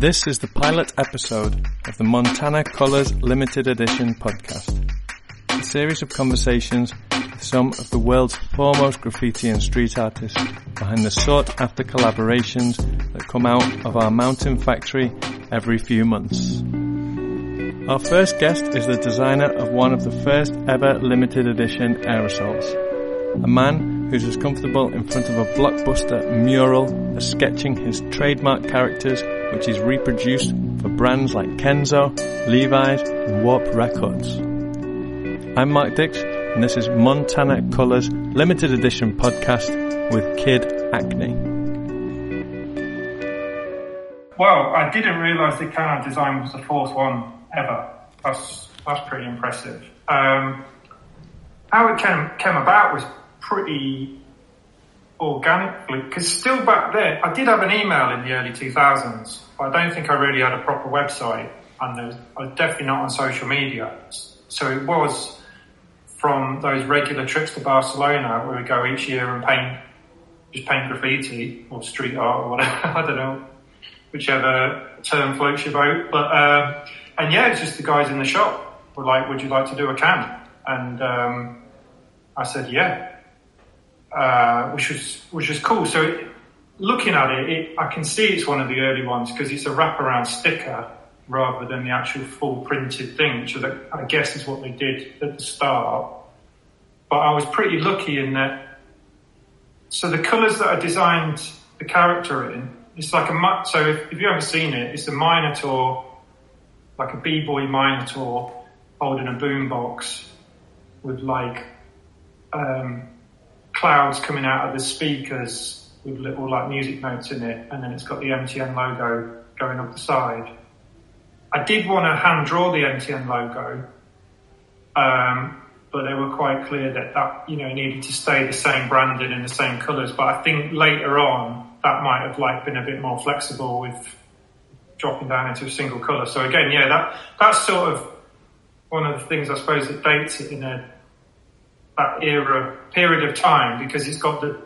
This is the pilot episode of the Montana Colors Limited Edition podcast, a series of conversations with some of the world's foremost graffiti and street artists behind the sought after collaborations that come out of our mountain factory every few months. Our first guest is the designer of one of the first ever limited edition aerosols, a man who's as comfortable in front of a blockbuster mural as sketching his trademark characters, which is reproduced for brands like Kenzo, Levi's, and Warp Records. I'm Mark Dix, and this is Montana Colors Limited Edition podcast with Kid Acne. Well, I didn't realise the Canon design was the fourth one ever. That's that's pretty impressive. Um, how it came came about was pretty organically because still back there, I did have an email in the early 2000s, but I don't think I really had a proper website, and I was definitely not on social media. So it was from those regular trips to Barcelona where we go each year and paint, just paint graffiti or street art or whatever. I don't know, whichever term floats your boat. But um, and yeah, it's just the guys in the shop were like, "Would you like to do a can?" And um, I said, "Yeah." Uh, which was which was cool. So it, looking at it, it, I can see it's one of the early ones because it's a wraparound sticker rather than the actual full printed thing, which I guess is what they did at the start. But I was pretty lucky in that. So the colours that I designed the character in, it's like a so if, if you haven't seen it, it's a Minotaur, like a b-boy Minotaur holding a boombox with like um, clouds coming out of the speakers with little like music notes in it, and then it's got the MTN logo going up the side. I did want to hand draw the MTN logo, um, but they were quite clear that that you know needed to stay the same branding in the same colours. But I think later on that might have like been a bit more flexible with dropping down into a single colour. So again, yeah, that that's sort of one of the things I suppose that dates it in a that era period of time because it's got the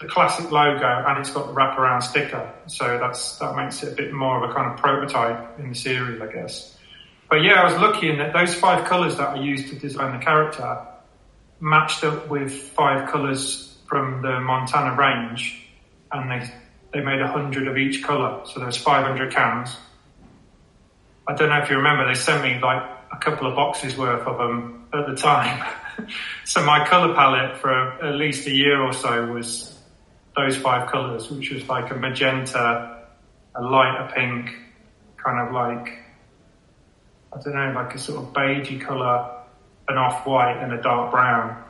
the classic logo and it's got the wraparound sticker. So that's that makes it a bit more of a kind of prototype in the series, I guess. But yeah, I was lucky in that those five colours that I used to design the character matched up with five colours from the Montana range, and they they made a hundred of each colour. So there's 500 cans. I don't know if you remember, they sent me like a couple of boxes worth of them at the time. so my color palette for at least a year or so was those five colors, which was like a magenta, a lighter pink, kind of like, I don't know, like a sort of beigey color, an off white and a dark brown.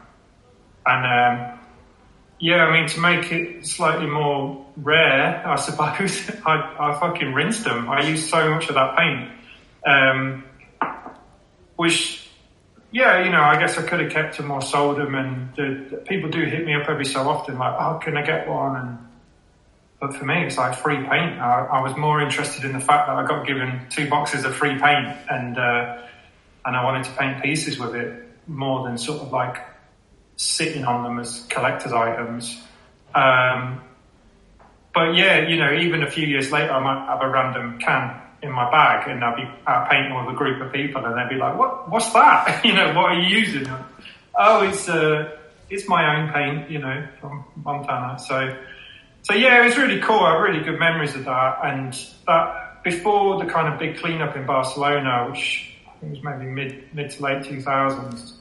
And, um, yeah, I mean, to make it slightly more rare, I suppose, I, I fucking rinsed them. I used so much of that paint. Um, which yeah, you know, I guess I could have kept them or sold them. And the, the people do hit me up every so often, like, "Oh, can I get one?" And but for me, it's like free paint. I, I was more interested in the fact that I got given two boxes of free paint, and uh, and I wanted to paint pieces with it more than sort of like sitting on them as collector's items. Um, but yeah, you know, even a few years later, I might have a random can in my bag and I'd be painting with a group of people and they'd be like, what, what's that? you know, what are you using? Oh, it's, uh, it's my own paint, you know, from Montana. So, so yeah, it was really cool. I have really good memories of that. And that before the kind of big cleanup in Barcelona, which I think was maybe mid, mid to late 2000s,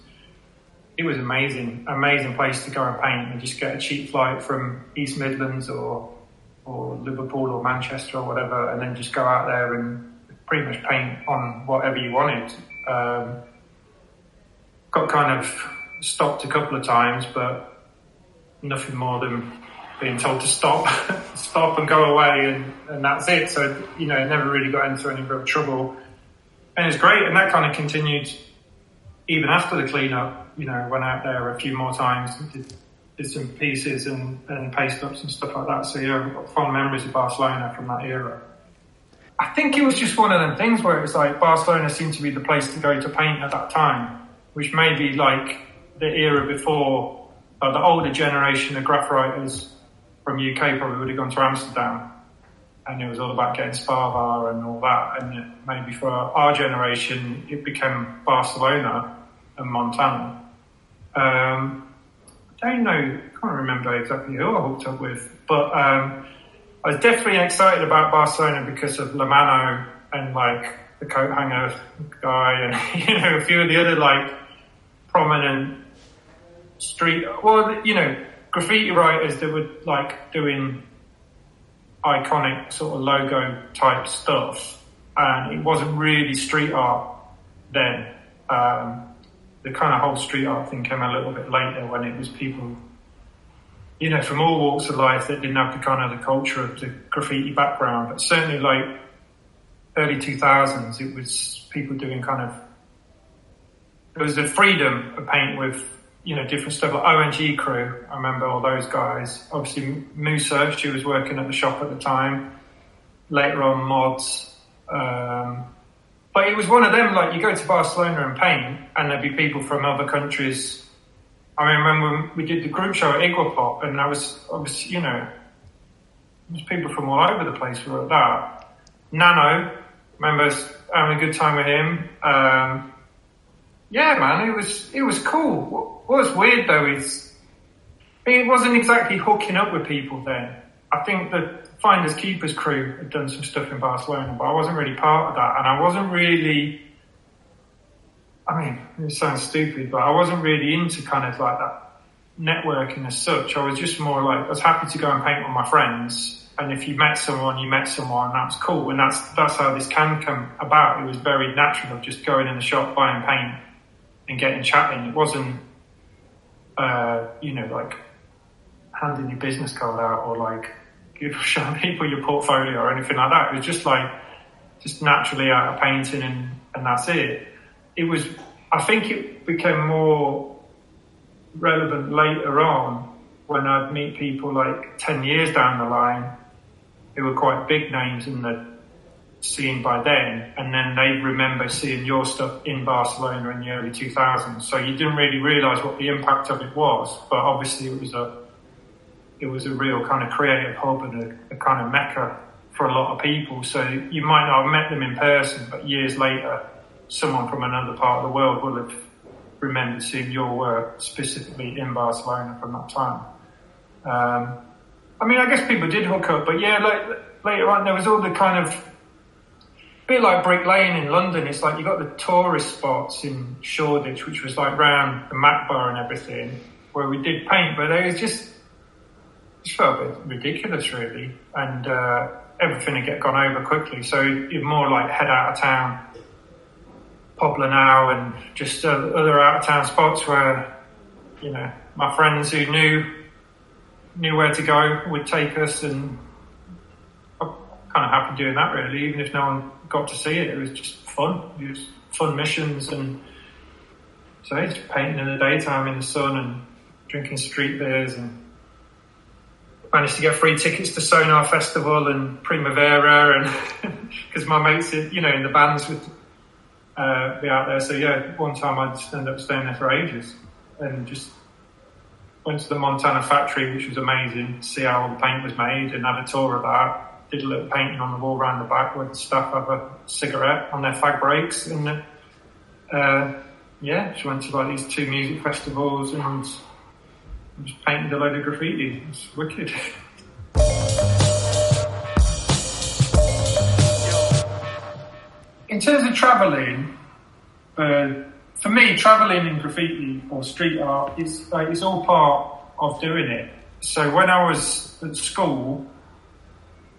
it was amazing, amazing place to go and paint and just get a cheap flight from East Midlands or or Liverpool or Manchester or whatever, and then just go out there and pretty much paint on whatever you wanted. Um, got kind of stopped a couple of times, but nothing more than being told to stop, stop and go away, and, and that's it. So you know, never really got into any real trouble, and it's great. And that kind of continued even after the cleanup. You know, went out there a few more times, did bits and pieces and, and paste ups and stuff like that. So yeah, I've got fond memories of Barcelona from that era. I think it was just one of them things where it was like Barcelona seemed to be the place to go to paint at that time, which may be like the era before uh, the older generation of graph writers from UK probably would have gone to Amsterdam. and it was all about getting Spa and all that. And maybe for our generation, it became Barcelona and Montana. Um, don't know, I can't remember exactly who I hooked up with, but um, I was definitely excited about Barcelona because of La Mano and like the coat hanger guy and you know a few of the other like prominent street, well, you know, graffiti writers that were like doing iconic sort of logo type stuff, and it wasn't really street art then. Um, the kind of whole street art thing came a little bit later when it was people, you know, from all walks of life that didn't have the kind of the culture of the graffiti background. But certainly, like early two thousands, it was people doing kind of. There was the freedom of paint with you know, different stuff like ONG crew. I remember all those guys. Obviously, Musa, she was working at the shop at the time. Later on, mods. Um, but it was one of them, like you go to Barcelona and paint, and there'd be people from other countries. I remember we did the group show at Iguapop, and I was, obviously, you know, there's people from all over the place were at that. Nano, remember having a good time with him. Um, yeah, man, it was it was cool. What was weird though is it wasn't exactly hooking up with people then. I think the Finders Keepers crew had done some stuff in Barcelona, but I wasn't really part of that, and I wasn't really. I mean, it sounds stupid, but I wasn't really into kind of like that networking as such. I was just more like I was happy to go and paint with my friends, and if you met someone, you met someone, and that's cool, and that's that's how this can come about. It was very natural of just going in the shop, buying paint, and getting chatting. It wasn't, uh, you know, like handing your business card out or like give, showing people your portfolio or anything like that. It was just like, just naturally out painting and, and that's it. It was, I think it became more relevant later on when I'd meet people like 10 years down the line who were quite big names in the scene by then, and then they remember seeing your stuff in Barcelona in the early 2000s. So you didn't really realise what the impact of it was, but obviously it was a it was a real kind of creative hub and a, a kind of mecca for a lot of people. So you might not have met them in person, but years later, someone from another part of the world will have remembered seeing your work specifically in Barcelona from that time. Um, I mean, I guess people did hook up, but yeah, like, later on, there was all the kind of bit like Brick Lane in London. It's like you got the tourist spots in Shoreditch, which was like round the Mac Bar and everything, where we did paint, but it was just, just felt a bit ridiculous really. And, uh, everything had get gone over quickly. So you're more like head out of town, Poplar now and just uh, other out of town spots where, you know, my friends who knew, knew where to go would take us and I'm kind of happy doing that really, even if no one got to see it. It was just fun. It was fun missions and so just painting in the daytime in the sun and drinking street beers and managed to get free tickets to Sonar Festival and Primavera and because my mates, you know, in the bands would uh, be out there. So yeah, one time I'd end up staying there for ages and just went to the Montana factory, which was amazing to see how all the paint was made and had a tour of that did a little painting on the wall around the back where the staff a cigarette on their fag breaks and uh, yeah, she went to like these two music festivals and just painted a load of graffiti. It's wicked. In terms of travelling, uh, for me, travelling in graffiti or street art is like, it's all part of doing it. So when I was at school,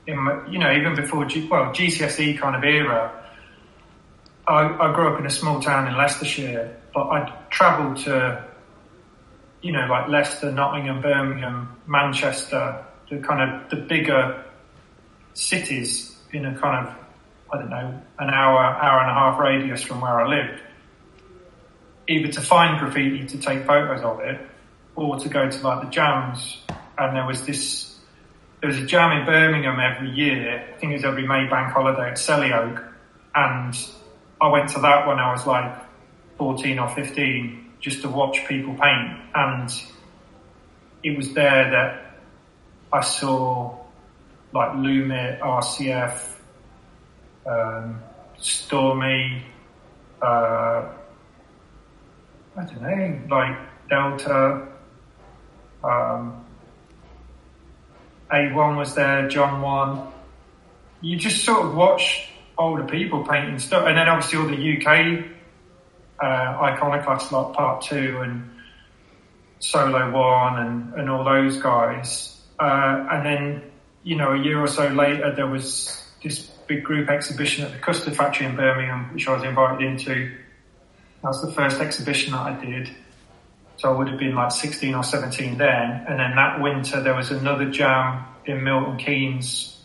in my, you know, even before G, well GCSE kind of era, I, I grew up in a small town in Leicestershire, but I travelled to, you know, like Leicester, Nottingham, Birmingham, Manchester, the kind of the bigger cities in a kind of, I don't know, an hour, hour and a half radius from where I lived. Either to find graffiti to take photos of it, or to go to like the jams. And there was this, there was a jam in Birmingham every year. I think it was every May bank holiday at Selly Oak. And I went to that when I was like 14 or 15 just to watch people paint. And it was there that I saw like Lumit, RCF, um, Stormy, uh, I don't know, like Delta, um, A1 was there, John 1. You just sort of watch older people painting stuff, and then obviously all the UK uh, iconoclasts like Part 2 and Solo One and, and all those guys. Uh, and then, you know, a year or so later, there was this big group exhibition at the Custard Factory in Birmingham, which I was invited into. That was the first exhibition that I did. So I would have been like 16 or 17 then. And then that winter, there was another jam in Milton Keynes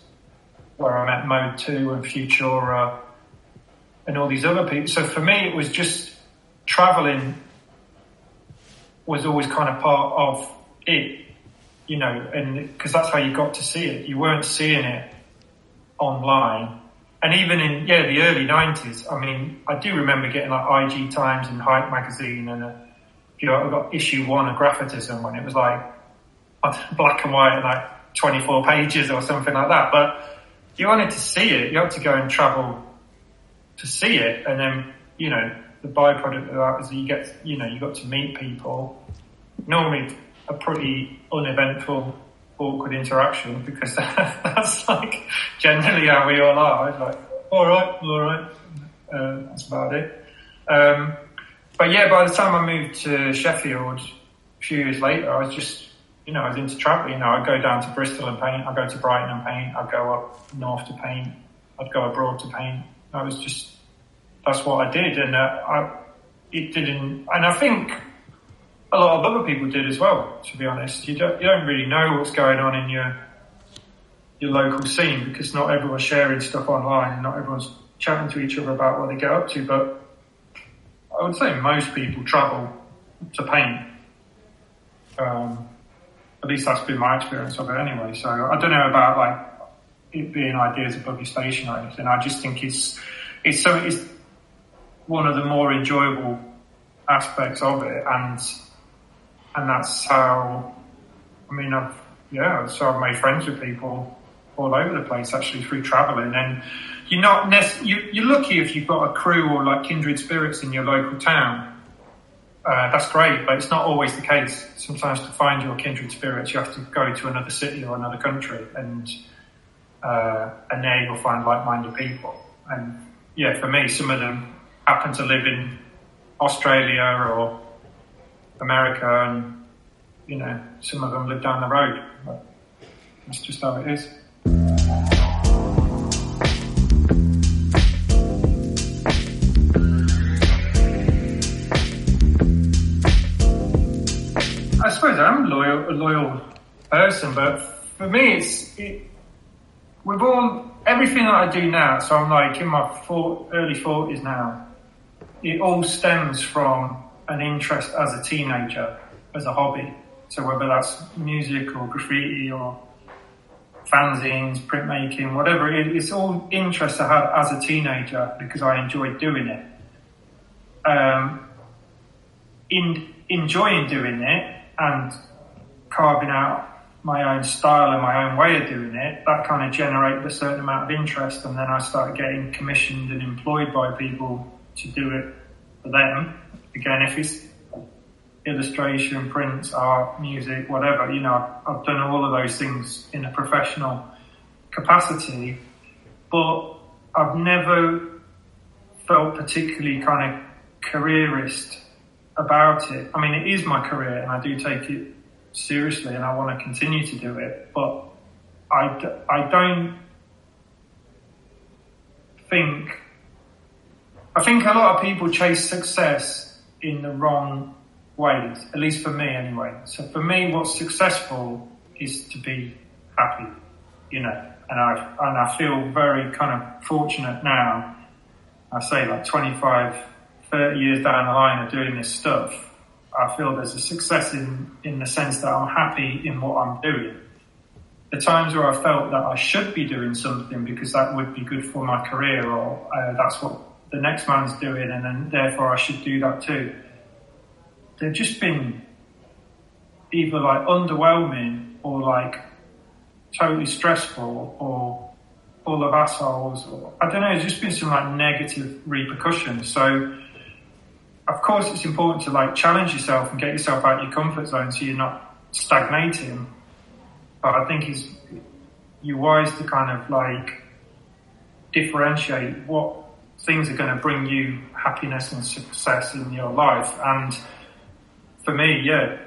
where I met Mode 2 and Futura and all these other people. So for me, it was just traveling was always kind of part of it, you know, and because that's how you got to see it. You weren't seeing it online. And even in, yeah, the early 90s, I mean, I do remember getting like IG Times and Hype magazine and, uh, you know, I got issue one of Graphotism when it was like black and white like 24 pages or something like that. But you wanted to see it, you had to go and travel to see it. And then, you know, the byproduct of that is that you get, you know, you got to meet people. Normally, a pretty uneventful, awkward interaction because that's like generally how we all are. It's like, all right, all right, uh, that's about it. Um, but yeah, by the time I moved to Sheffield a few years later, I was just, you know, I was into traveling. You know, I'd go down to Bristol and paint. I'd go to Brighton and paint. I'd go up north to paint. I'd go abroad to paint. I was just that's what I did, and uh, I, it didn't. And I think a lot of other people did as well. To be honest, you don't you don't really know what's going on in your your local scene because not everyone's sharing stuff online and not everyone's chatting to each other about what they get up to. But I would say most people travel to paint. Um, at least that's been my experience of it anyway. So I don't know about like it being ideas above your station or anything. I just think it's it's so it's one of the more enjoyable aspects of it, and and that's how. I mean, I've yeah, so I've made friends with people all over the place actually through traveling, and you're not nec- you, you're lucky if you've got a crew or like kindred spirits in your local town. Uh, that's great, but it's not always the case. Sometimes to find your kindred spirits, you have to go to another city or another country, and uh, and there you'll find like-minded people. And yeah, for me, some of them happen to live in Australia or America, and you know, some of them live down the road. But that's just how it is. I suppose I'm a loyal, a loyal person, but for me, it's it, with all everything that I do now. So I'm like in my four, early forties now it all stems from an interest as a teenager, as a hobby. So whether that's music or graffiti or fanzines, printmaking, whatever it it's all interest I had as a teenager because I enjoyed doing it. Um, in enjoying doing it and carving out my own style and my own way of doing it, that kind of generated a certain amount of interest, and then I started getting commissioned and employed by people to do it for them. Again, if it's illustration, prints, art, music, whatever, you know, I've, done all of those things in a professional capacity, but I've never felt particularly kind of careerist about it. I mean, it is my career and I do take it seriously and I want to continue to do it, but I, I don't think I think a lot of people chase success in the wrong ways, at least for me anyway. So for me, what's successful is to be happy, you know, and I, and I feel very kind of fortunate now. I say like 25, 30 years down the line of doing this stuff. I feel there's a success in, in the sense that I'm happy in what I'm doing. The times where I felt that I should be doing something because that would be good for my career or uh, that's what the next man's doing, and then therefore I should do that too. They've just been either like underwhelming or like totally stressful or full of assholes or I don't know, It's just been some like negative repercussions. So of course it's important to like challenge yourself and get yourself out of your comfort zone so you're not stagnating. But I think it's you're wise to kind of like differentiate what things are going to bring you happiness and success in your life. And for me, yeah,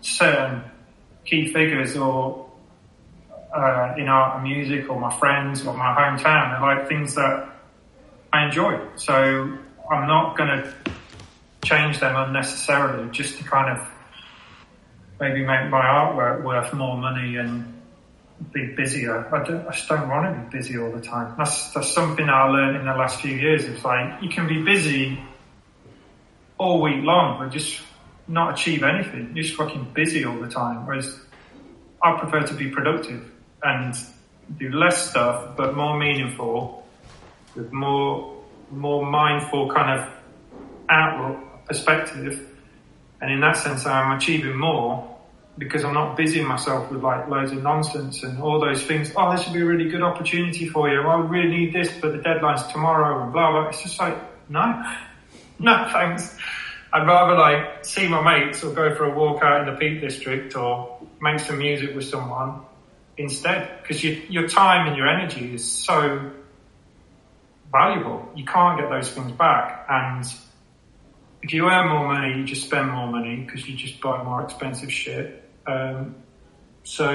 certain key figures or uh, in art and music or my friends or my hometown are like things that I enjoy. So I'm not going to change them unnecessarily just to kind of maybe make my artwork worth more money and be busier. I, don't, I just don't want to be busy all the time. That's, that's something I learned in the last few years. It's like you can be busy all week long, but just not achieve anything. You're just fucking busy all the time. Whereas I prefer to be productive and do less stuff, but more meaningful, with more more mindful kind of outlook perspective. And in that sense, I'm achieving more because I'm not busying myself with like loads of nonsense and all those things. Oh, this would be a really good opportunity for you. I really need this, but the deadline's tomorrow and blah blah. It's just like no, no thanks. I'd rather like see my mates or go for a walk out in the Peak District or make some music with someone instead because you, your time and your energy is so valuable. You can't get those things back and if you earn more money, you just spend more money because you just buy more expensive shit. Um, so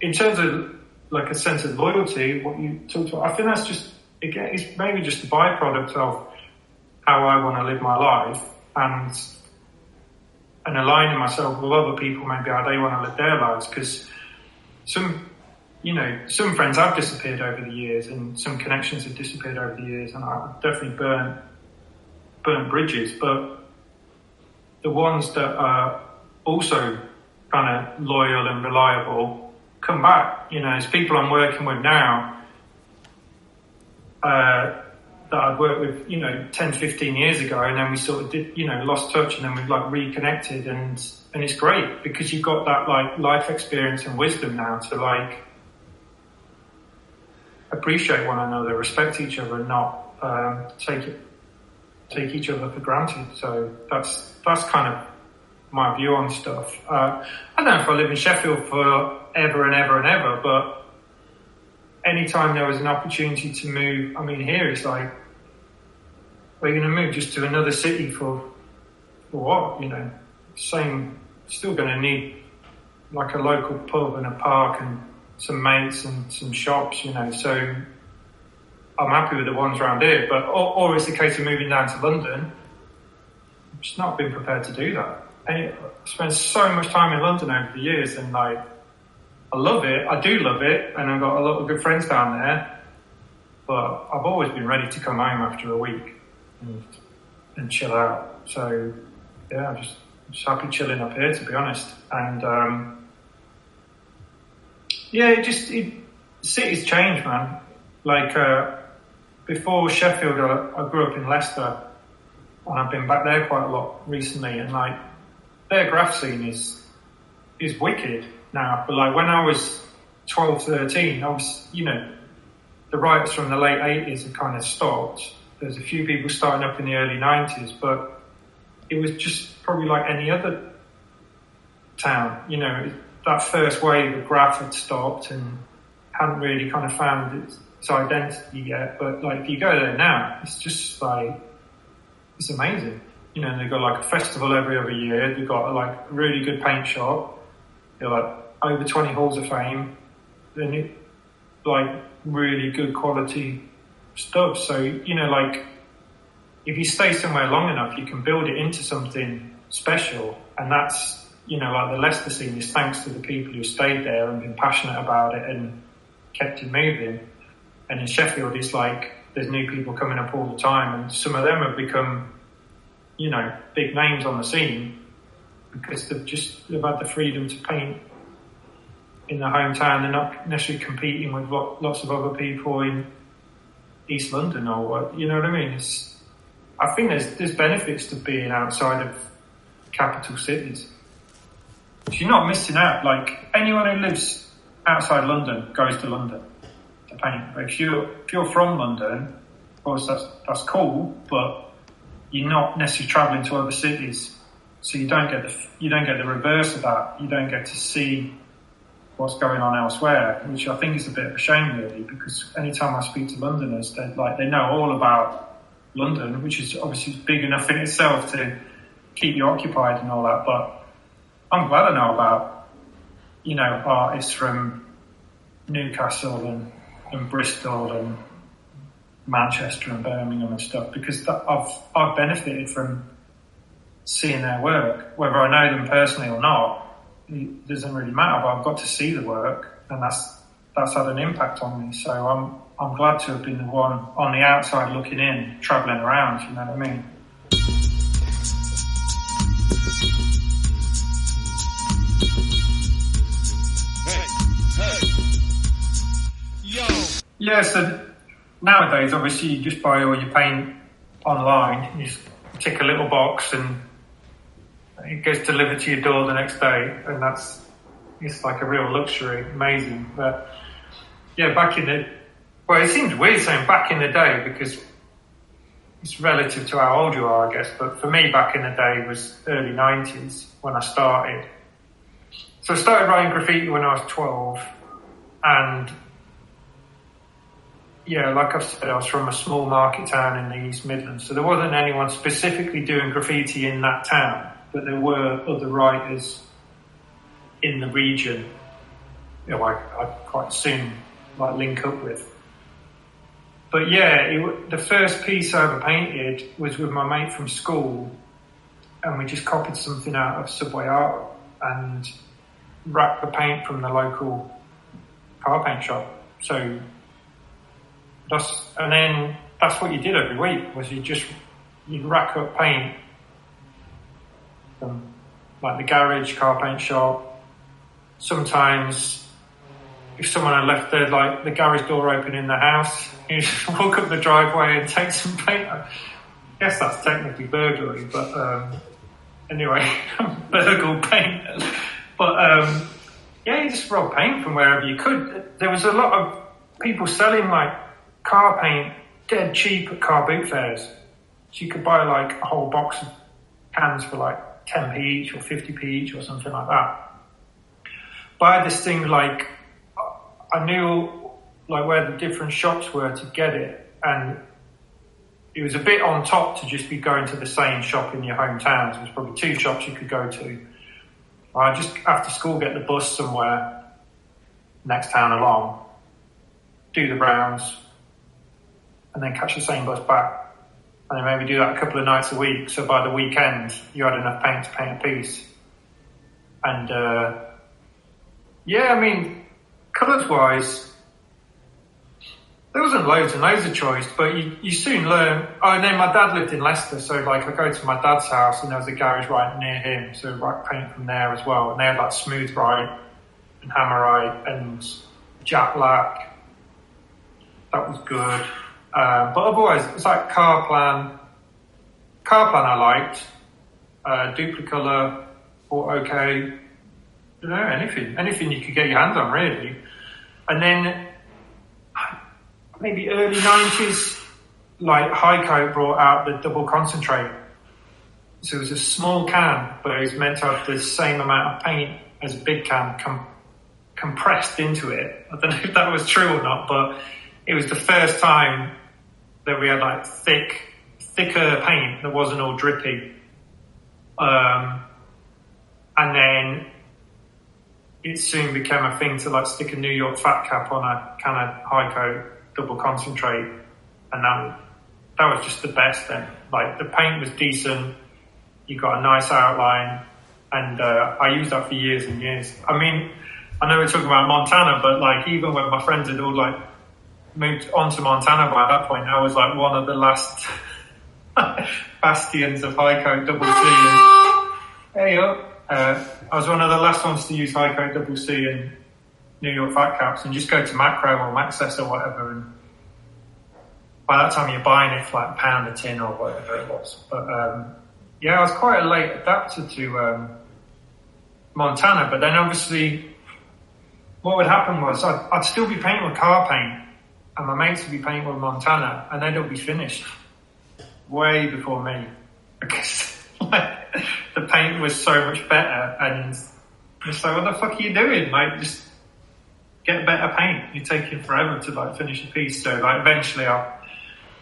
in terms of like a sense of loyalty, what you talked about, I think that's just again, it's maybe just a byproduct of how I want to live my life and and aligning myself with other people, maybe how they want to live their lives. Because some, you know, some friends have disappeared over the years, and some connections have disappeared over the years, and I've definitely burnt burnt bridges. But the ones that are also kind of loyal and reliable come back. You know, as people I'm working with now, uh, that I've worked with, you know, 10, 15 years ago, and then we sort of did, you know, lost touch, and then we've like reconnected, and and it's great because you've got that like life experience and wisdom now to like appreciate one another, respect each other, and not um, take it take each other for granted. So that's that's kind of my view on stuff. Uh, I don't know if I live in Sheffield for ever and ever and ever, but anytime there was an opportunity to move, I mean, here it's like, we're going to move just to another city for, for what? You know, same, still going to need like a local pub and a park and some mates and some shops, you know, so I'm happy with the ones around here, but, or, or it's a case of moving down to London. I'm just not been prepared to do that. I spent so much time in London over the years and like, I love it. I do love it. And I've got a lot of good friends down there, but I've always been ready to come home after a week and, and chill out. So yeah, I'm just, just happy chilling up here to be honest. And, um, yeah, it just, it, cities change, man. Like, uh, before Sheffield, I, I grew up in Leicester and I've been back there quite a lot recently and like, their graph scene is, is wicked now. But like when I was 12, 13, I was, you know, the riots from the late 80s had kind of stopped. There's a few people starting up in the early 90s, but it was just probably like any other town. You know, that first wave of graph had stopped and hadn't really kind of found its, its identity yet. But like if you go there now, it's just like, it's amazing. You know, they've got like a festival every other year. They've got like a really good paint shop. They're like over 20 halls of fame. Then like really good quality stuff. So, you know, like if you stay somewhere long enough, you can build it into something special. And that's, you know, like the Leicester scene is thanks to the people who stayed there and been passionate about it and kept it moving. And in Sheffield, it's like there's new people coming up all the time and some of them have become, you know, big names on the scene because they've just, they've had the freedom to paint in their hometown. They're not necessarily competing with lots of other people in East London or what, you know what I mean? It's, I think there's, there's benefits to being outside of capital cities. you're not missing out. Like anyone who lives outside London goes to London to paint. But if you're if you're from London, of course that's that's cool, but you're not necessarily travelling to other cities, so you don't get the you don't get the reverse of that. You don't get to see what's going on elsewhere, which I think is a bit of a shame, really, because anytime I speak to Londoners, they like they know all about London, which is obviously big enough in itself to keep you occupied and all that. But I'm glad I know about you know artists from Newcastle and, and Bristol and Manchester and Birmingham and stuff because that, I've I've benefited from seeing their work, whether I know them personally or not it doesn't really matter, but I've got to see the work and that's, that's had an impact on me. So I'm, I'm glad to have been the one on the outside looking in, travelling around, you know what I mean? Yeah, so nowadays, obviously, you just buy all your paint online. You just tick a little box and it gets delivered to your door the next day, and that's it's like a real luxury, amazing. But yeah, back in the well, it seems weird saying back in the day because it's relative to how old you are, I guess. But for me, back in the day was early '90s when I started. So I started writing graffiti when I was 12, and yeah, like I've said, I was from a small market town in the East Midlands, so there wasn't anyone specifically doing graffiti in that town but there were other writers in the region, you know, I, I quite soon like link up with. But yeah, it, the first piece I ever painted was with my mate from school, and we just copied something out of Subway Art and wrapped the paint from the local car paint shop. So that's and then that's what you did every week was you just you'd rack up paint from like the garage, car paint shop. Sometimes if someone had left their like the garage door open in the house, you just walk up the driveway and take some paint. I guess that's technically burglary, but um, anyway, burgle paint. But um, yeah, you just rob paint from wherever you could. There was a lot of people selling like car paint dead cheap at car boot fairs. So you could buy like a whole box of cans for like 10p each or 50p each or something like that. Had this thing like, I knew like where the different shops were to get it and it was a bit on top to just be going to the same shop in your hometown. There was probably two shops you could go to. I just after school get the bus somewhere next town along, do the Browns, and then catch the same bus back and then maybe do that a couple of nights a week. So by the weekend, you had enough paint to paint a piece. And uh, yeah, I mean, colours wise, there wasn't loads and loads of choice, but you, you soon learn. Oh, and then my dad lived in Leicester, so like I go to my dad's house and there was a garage right near him, so I paint from there as well. And they had like Smooth-Rite and Hammerite and jack Black. That was good. Uh, but otherwise, it's like Carplan. Car plan I liked. Uh, Duplicolor, or okay. You know, anything, anything you could get your hands on, really. And then maybe early nineties, like Hycote brought out the double concentrate. So it was a small can, but it was meant to have the same amount of paint as a big can com- compressed into it. I don't know if that was true or not, but it was the first time that we had like thick, thicker paint that wasn't all drippy. Um, and then it soon became a thing to like stick a New York fat cap on a kind of Hycote, double concentrate, and that that was just the best. Then, like the paint was decent, you got a nice outline, and uh, I used that for years and years. I mean, I know we're talking about Montana, but like even when my friends had all like moved on to Montana by that point. I was like one of the last bastions of Hycote double C. And, hey up, uh, I was one of the last ones to use Hycote double C and New York fat caps and just go to Makro or Maxxis or whatever. And by that time you're buying it for like a pound a tin or whatever it was. But um, yeah, I was quite a late adapter to um, Montana, but then obviously what would happen was I'd, I'd still be painting with car paint, and my mates would be painting with Montana, and they'd all be finished way before me because like, the paint was so much better, and it's like, what the fuck are you doing? Like, just get better paint. You're taking forever to like finish a piece. So like, eventually, I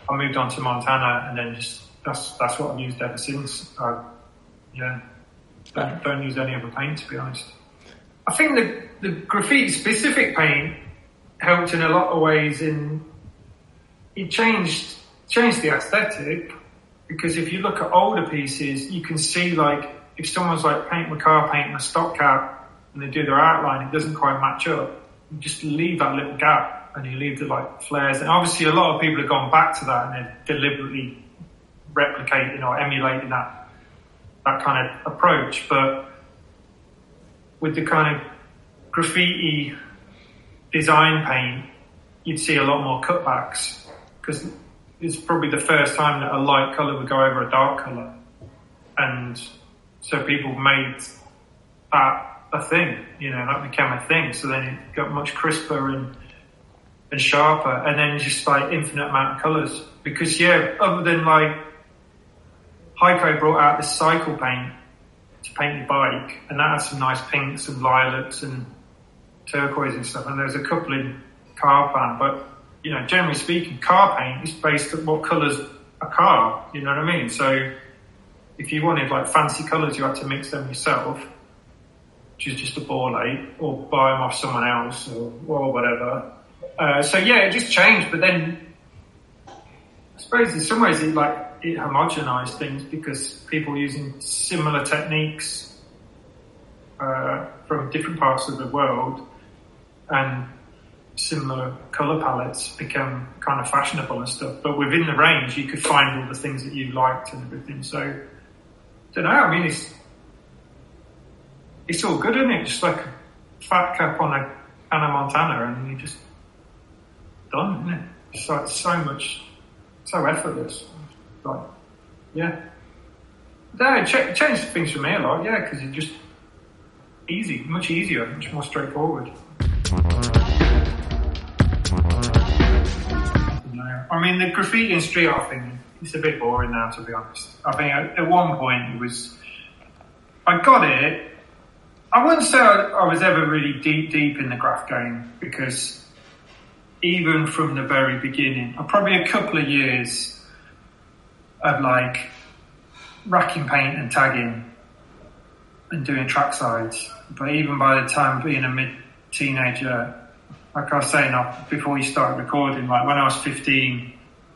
I moved on to Montana, and then just that's that's what I've used ever since. I, yeah, don't, don't use any other paint to be honest. I think the the graffiti specific paint helped in a lot of ways. In it changed changed the aesthetic because if you look at older pieces, you can see like if someone's like painting with car paint a stock cap and they do their outline, it doesn't quite match up. You just leave that little gap and you leave the like flares. And obviously, a lot of people have gone back to that and they're deliberately replicating or emulating that that kind of approach. But with the kind of graffiti design paint, you'd see a lot more cutbacks because it's probably the first time that a light color would go over a dark color, and so people made that a thing. You know, that became a thing. So then it got much crisper and and sharper, and then just like infinite amount of colors. Because yeah, other than like Hycote brought out this cycle paint to paint your bike, and that had some nice pinks and lilacs and turquoise and stuff. And there's a couple in car paint, but you know, generally speaking, car paint is based on what colours a car. You know what I mean? So if you wanted like fancy colours, you had to mix them yourself, which is just a ball ache, or buy them off someone else or, or whatever. Uh, so yeah, it just changed. But then I suppose in some ways it like it homogenized things because people using similar techniques uh, from different parts of the world and similar color palettes become kind of fashionable and stuff. But within the range, you could find all the things that you liked and everything. So, I don't know. I mean, it's it's all good, isn't it? Just like a fat cap on a Hannah Montana, and you just done, isn't it? It's so much, so effortless. Like, yeah. Ch- changed things for me a lot, yeah, because it's just easy, much easier, much more straightforward. I mean, the graffiti and street art thing, is a bit boring now, to be honest. I think at, one point it was, I got it. I wouldn't say I, I was ever really deep, deep in the graph game because even from the very beginning, uh, probably a couple of years of like racking paint and tagging and doing track sides. But even by the time being a mid teenager, like I was saying before we started recording, like when I was 15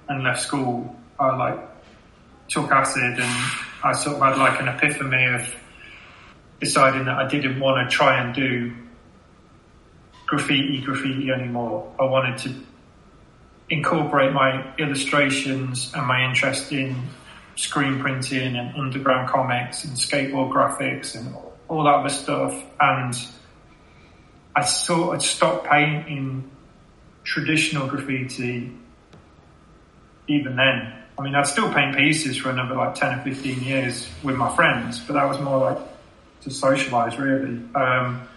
and left school, I like took acid and I sort of had like an epiphany of deciding that I didn't want to try and do graffiti graffiti anymore. I wanted to incorporate my illustrations and my interest in screen printing and underground comics and skateboard graphics and all that other stuff and I sort of stopped painting traditional graffiti even then. I mean, I'd still paint pieces for another like 10 or 15 years with my friends, but that was more like to socialise really. Um,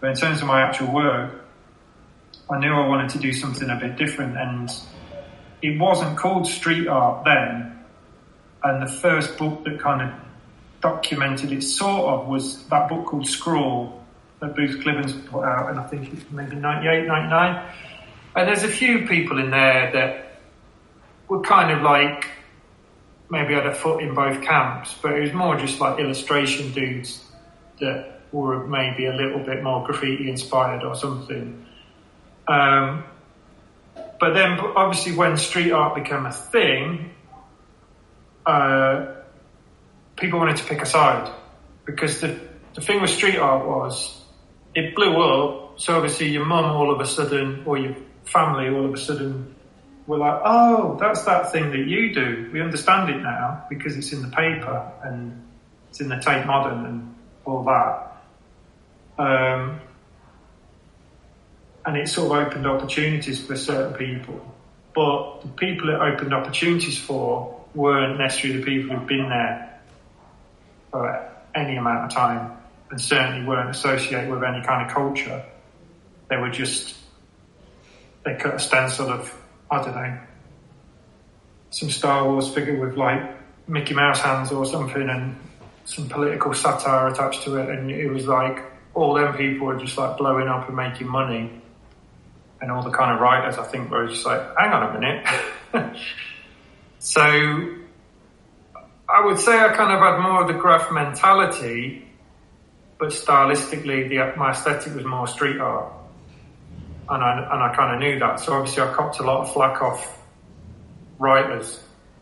but in terms of my actual work, I knew I wanted to do something a bit different and it wasn't called street art then. And the first book that kind of documented it sort of was that book called Scrawl that Booth-Clibborn put out, and I think it's maybe 98, 99. And there's a few people in there that were kind of like maybe had a foot in both camps, but it was more just like illustration dudes that were maybe a little bit more graffiti inspired or something. Um, but then obviously when street art became a thing, uh, people wanted to pick a side because the, the thing with street art was it blew up. So obviously your mum all of a sudden, or your family all of a sudden were like, oh, that's that thing that you do. We understand it now because it's in the paper and it's in the Tate Modern and all that. Um, and it sort of opened opportunities for certain people. But the people it opened opportunities for weren't necessarily the people who've been there for any amount of time and certainly weren't associated with any kind of culture. they were just they cut a stencil of I don't know some Star Wars figure with like Mickey Mouse hands or something and some political satire attached to it, and it was like all them people were just like blowing up and making money, and all the kind of writers I think were just like, hang on a minute. so I would say I kind of had more of the graph mentality, but stylistically, the, my aesthetic was more street art, and I and I kind of knew that. So obviously, I copped a lot of flack off writers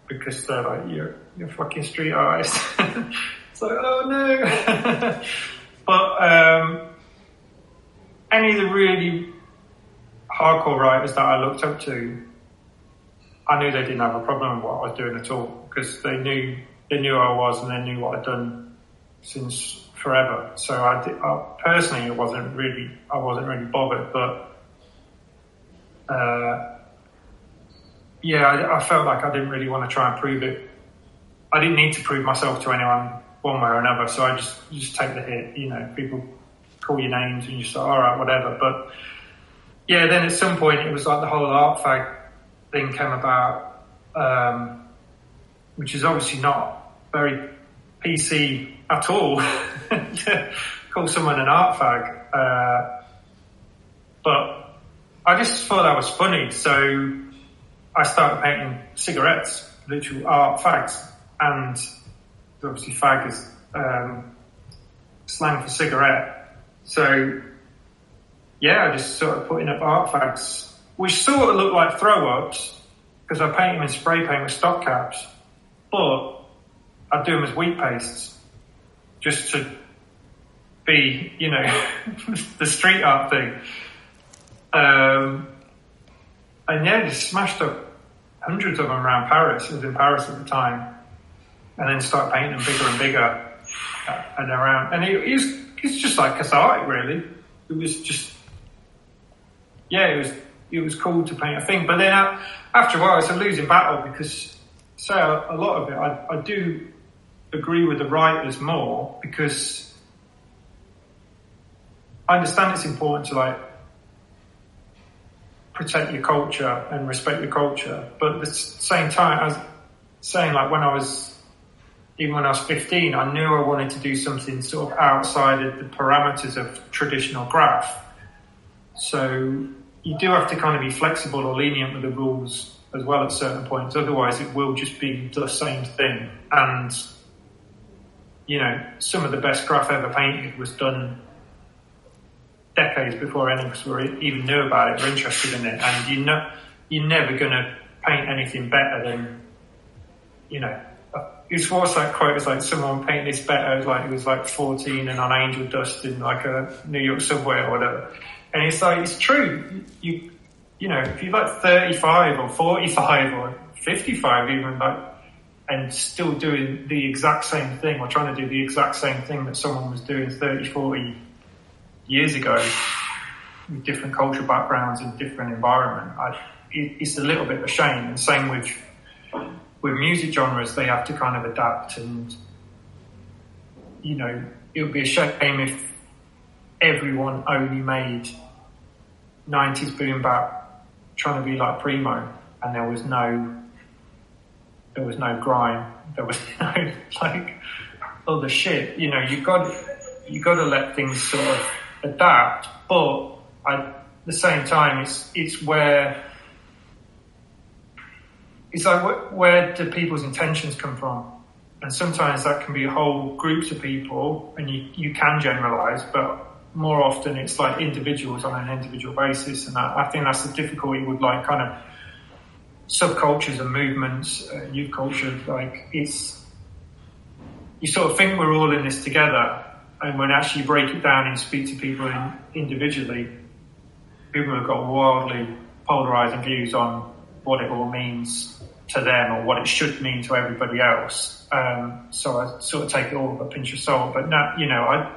because they're like, you're you're fucking street artist. it's like, oh no. but um, any of the really hardcore writers that I looked up to, I knew they didn't have a problem with what I was doing at all because they knew they knew I was and they knew what I'd done since forever. So I, did, I personally, it wasn't really I wasn't really bothered, but. Uh, yeah, I, I, felt like I didn't really want to try and prove it. I didn't need to prove myself to anyone one way or another, so I just just take the hit. You know, people call your names and you say, all right, whatever. But yeah, then at some point it was like the whole art fag thing came about, um, which is obviously not very PC at all. call someone an art fag, uh, but I just thought that was funny, so I started painting cigarettes, literal art fags, and obviously fag is um, slang for cigarette. So yeah, I just sort of putting up art fags, which sort of look like throw ups because I paint them in spray paint with stock caps, but I do them as wheat pastes just to be, you know, the street art thing. Um, and yeah, just smashed up hundreds of them around Paris. I was in Paris at the time, and then start painting them bigger and bigger uh, and around. And it, was it's just like cathartic, really. It was just yeah, it was it was cool to paint a thing. But then uh, after a while, it's a losing battle because say a, a lot of it, I, I do agree with the writers more because I understand it's important to like protect your culture and respect your culture. But at the same time, I was saying like when I was, even when I was 15, I knew I wanted to do something sort of outside of the parameters of traditional graph. So you do have to kind of be flexible or lenient with the rules as well at certain points. Otherwise it will just be the same thing. And, you know, some of the best graph ever painted was done decades before any of us were even knew about it or interested in it. And you know, you're never going to paint anything better than, you know, it's what's that quote? It's like someone painted this better, like it was like 14 and on angel dust in like a New York subway or whatever. And it's like, it's true. You, you know, if you're like 35 or 45 or 55 even like, and still doing the exact same thing or trying to do the exact same thing that someone was doing 30, 40 years ago with different cultural backgrounds and different environment. I, it, it's a little bit of a shame. And same with with music genres, they have to kind of adapt. And you know, it would be a shame if everyone only made '90s boom bap, trying to be like primo, and there was no there was no grime, there was no like other shit. You know, you got you got to let things sort of adapt, but at the same time, it's it's where it's like where, where do people's intentions come from? And sometimes that can be whole groups of people, and you you can generalize, but more often it's like individuals on an individual basis, and I, I think that's the difficulty with like kind of subcultures and movements, uh, youth culture. Like it's you sort of think we're all in this together, and when actually break it down and speak to people in, individually, people have got wildly polarizing views on what it all means to them or what it should mean to everybody else. Um, so I sort of take it all with a pinch of salt. But now, you know, I,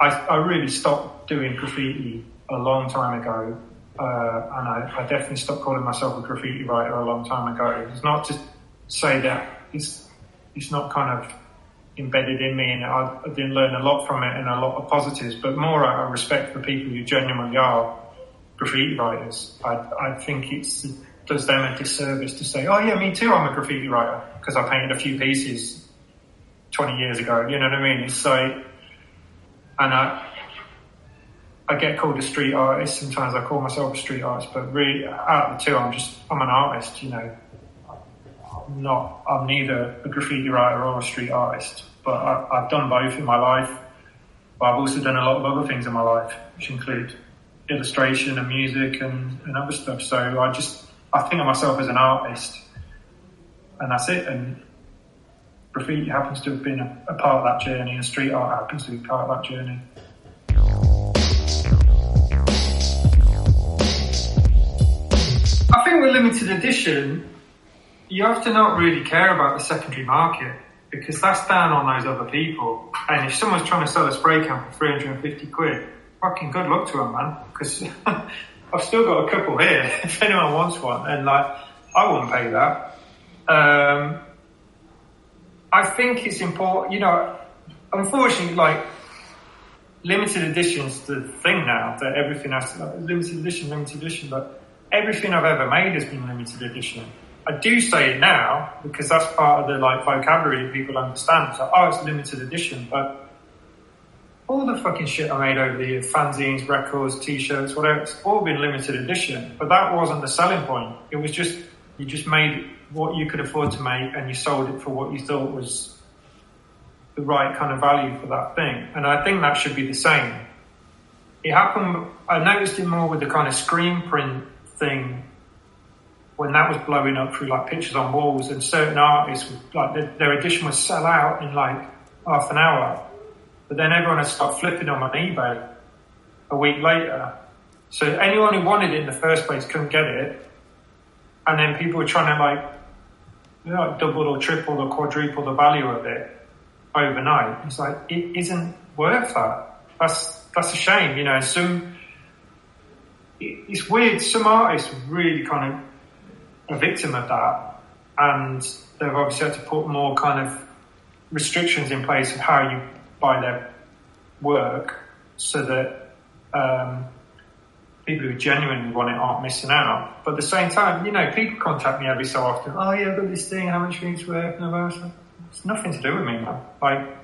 I, I really stopped doing graffiti a long time ago. Uh, and I, I, definitely stopped calling myself a graffiti writer a long time ago. It's not to say that it's, it's not kind of embedded in me and I, I did learn a lot from it and a lot of positives, but more out of respect for people who genuinely are graffiti writers. I, I think it does them a disservice to say, oh yeah, me too, I'm a graffiti writer because I painted a few pieces 20 years ago. You know what I mean? It's like, and I, I get called a street artist. Sometimes I call myself a street artist, but really, out of the two, I'm just, I'm an artist, you know. I'm not, I'm neither a graffiti writer or a street artist, but I, I've done both in my life. But I've also done a lot of other things in my life, which include illustration and music and, and other stuff. So I just, I think of myself as an artist and that's it. And graffiti happens to have been a, a part of that journey and street art happens to be part of that journey. Think with limited edition, you have to not really care about the secondary market because that's down on those other people. And if someone's trying to sell a spray can for 350 quid, fucking good luck to them, man. Because I've still got a couple here if anyone wants one. And like, I wouldn't pay that. Um, I think it's important, you know, unfortunately, like, limited edition's the thing now that everything has to, like, limited edition, limited edition, but everything I've ever made has been limited edition. I do say it now because that's part of the like vocabulary that people understand. So, oh, it's limited edition, but all the fucking shit I made over the years, fanzines, records, t-shirts, whatever, it's all been limited edition. But that wasn't the selling point. It was just, you just made what you could afford to make and you sold it for what you thought was the right kind of value for that thing. And I think that should be the same. It happened, I noticed it more with the kind of screen print thing when that was blowing up through like pictures on walls and certain artists like their, their edition would sell out in like half an hour. But then everyone would start flipping them on eBay a week later. So anyone who wanted it in the first place couldn't get it. And then people were trying to like you know, double or triple or quadruple the value of it overnight. It's like it isn't worth that. That's that's a shame, you know. Some it's weird. Some artists really kind of a victim of that, and they've obviously had to put more kind of restrictions in place of how you buy their work, so that um, people who genuinely want it aren't missing out. But at the same time, you know, people contact me every so often. Oh yeah, I've got this thing. How much it's worth? And it's nothing to do with me, man. Like,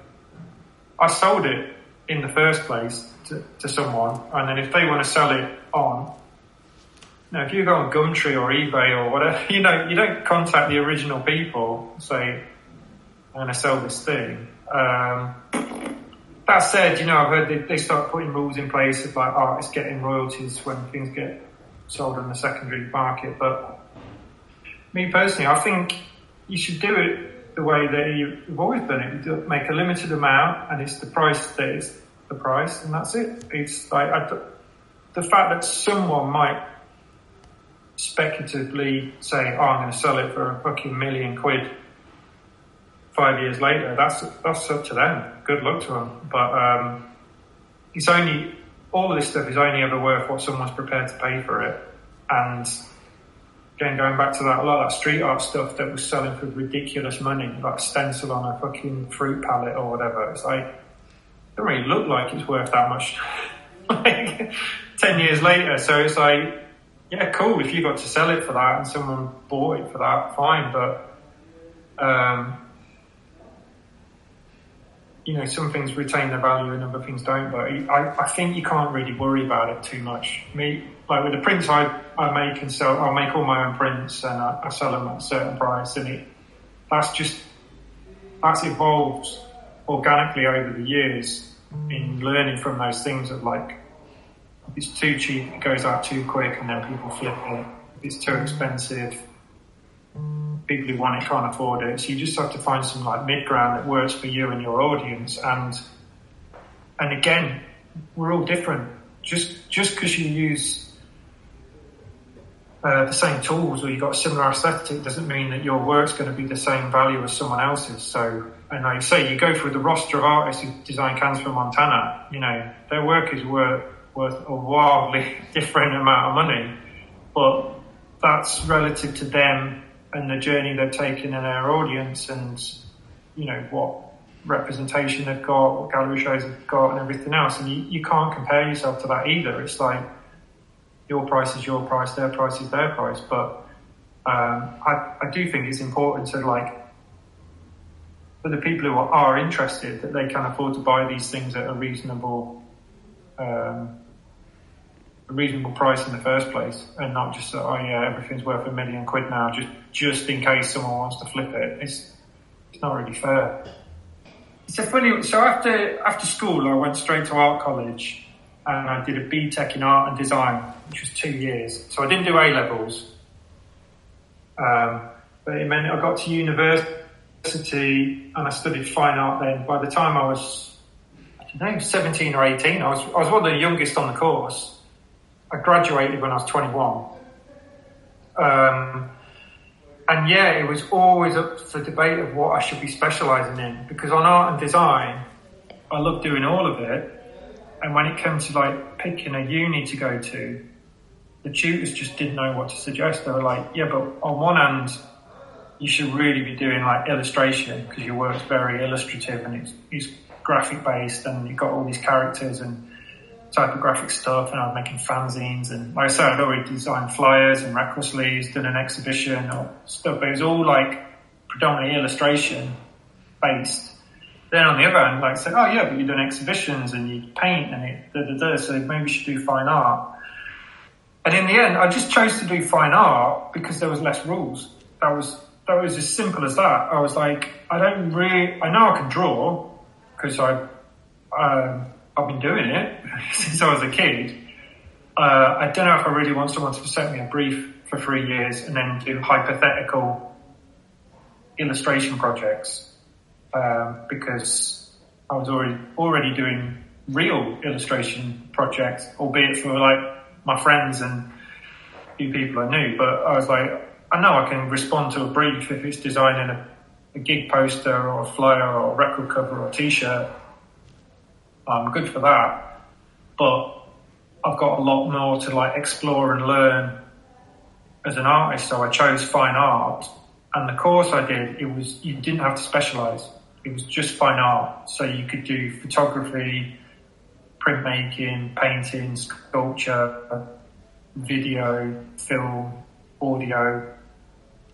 I sold it in the first place to, to someone, and then if they want to sell it on, know, if you go on Gumtree or eBay or whatever, you know, you don't contact the original people, say, I'm going to sell this thing. Um, that said, you know, I've heard they, they start putting rules in place of like artists getting royalties when things get sold on the secondary market. But me personally, I think you should do it the way that you've always done it. You make a limited amount, and it's the price that is the price, and that's it. It's like I, the fact that someone might speculatively say, "Oh, I'm going to sell it for a fucking million quid." Five years later, that's that's up to them good luck to them. But um, it's only all of this stuff is only ever worth what someone's prepared to pay for it. And again, going back to that, a lot of that street art stuff that was selling for ridiculous money, like stencil on a fucking fruit pallet or whatever. It's like it doesn't really look like it's worth that much. like ten years later, so it's like, yeah, cool. If you got to sell it for that and someone bought it for that, fine. But um, you know, some things retain their value and other things don't, but I, I think you can't really worry about it too much. Me, like with the prints I, I make and sell, I'll make all my own prints and I, I sell them at a certain price and it, that's just, that's evolved organically over the years in learning from those things of like, it's too cheap, it goes out too quick and then people flip it. It's too expensive, people who want it can't afford it. So you just have to find some like mid ground that works for you and your audience. And and again, we're all different. Just just because you use uh, the same tools or you've got similar aesthetic doesn't mean that your work's going to be the same value as someone else's. So, and like I say, you go through the roster of artists who design cans for Montana, you know, their work is worth, worth a wildly different amount of money, but that's relative to them and the journey they've taken and their audience and, you know, what representation they've got, what gallery shows they've got and everything else. And you, you can't compare yourself to that either. It's like, your price is your price, their price is their price. But um, I, I do think it's important to like for the people who are, are, interested that they can afford to buy these things at a reasonable um, a reasonable price in the first place and not just oh yeah everything's worth a million quid now just just in case someone wants to flip it. It's it's not really fair. It's a funny so after after school I went straight to art college and I did a BTEC in art and design which was two years. So I didn't do A levels um, but it meant I got to university and I studied fine art then. By the time I was I don't know 17 or 18 I was I was one of the youngest on the course I graduated when I was 21. Um, and yeah, it was always up for debate of what I should be specialising in because on art and design, I love doing all of it. And when it came to like picking a uni to go to, the tutors just didn't know what to suggest. They were like, yeah, but on one hand, you should really be doing like illustration because your work's very illustrative and it's, it's graphic based and you've got all these characters and typographic stuff and I was making fanzines and like I said, I'd already designed flyers and record sleeves, done an exhibition or stuff, but it was all like predominantly illustration based. Then on the other hand, like I said, oh yeah, but you've done exhibitions and you paint and it, da, da, da, so maybe you should do fine art. And in the end, I just chose to do fine art because there was less rules. That was, that was as simple as that. I was like, I don't really, I know I can draw because I, um, I've been doing it since I was a kid. Uh, I don't know if I really want someone to set me a brief for three years and then do hypothetical illustration projects um, because I was already already doing real illustration projects, albeit for like my friends and few people I knew. But I was like, I know I can respond to a brief if it's designing a, a gig poster or a flyer or a record cover or a t-shirt I'm good for that, but I've got a lot more to like explore and learn as an artist. So I chose fine art, and the course I did, it was you didn't have to specialize. It was just fine art, so you could do photography, printmaking, painting, sculpture, video, film, audio.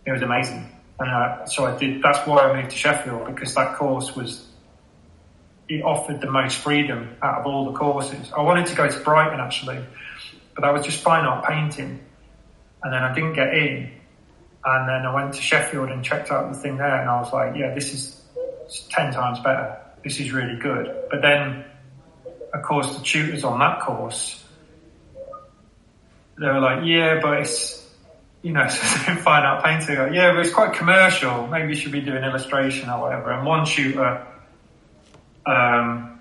It was amazing, and uh, so I did. That's why I moved to Sheffield because that course was it offered the most freedom out of all the courses. I wanted to go to Brighton actually, but that was just fine art painting. And then I didn't get in. And then I went to Sheffield and checked out the thing there and I was like, yeah, this is 10 times better. This is really good. But then, of course, the tutors on that course, they were like, yeah, but it's, you know, fine art painting. Like, yeah, but it's quite commercial. Maybe you should be doing illustration or whatever. And one tutor um,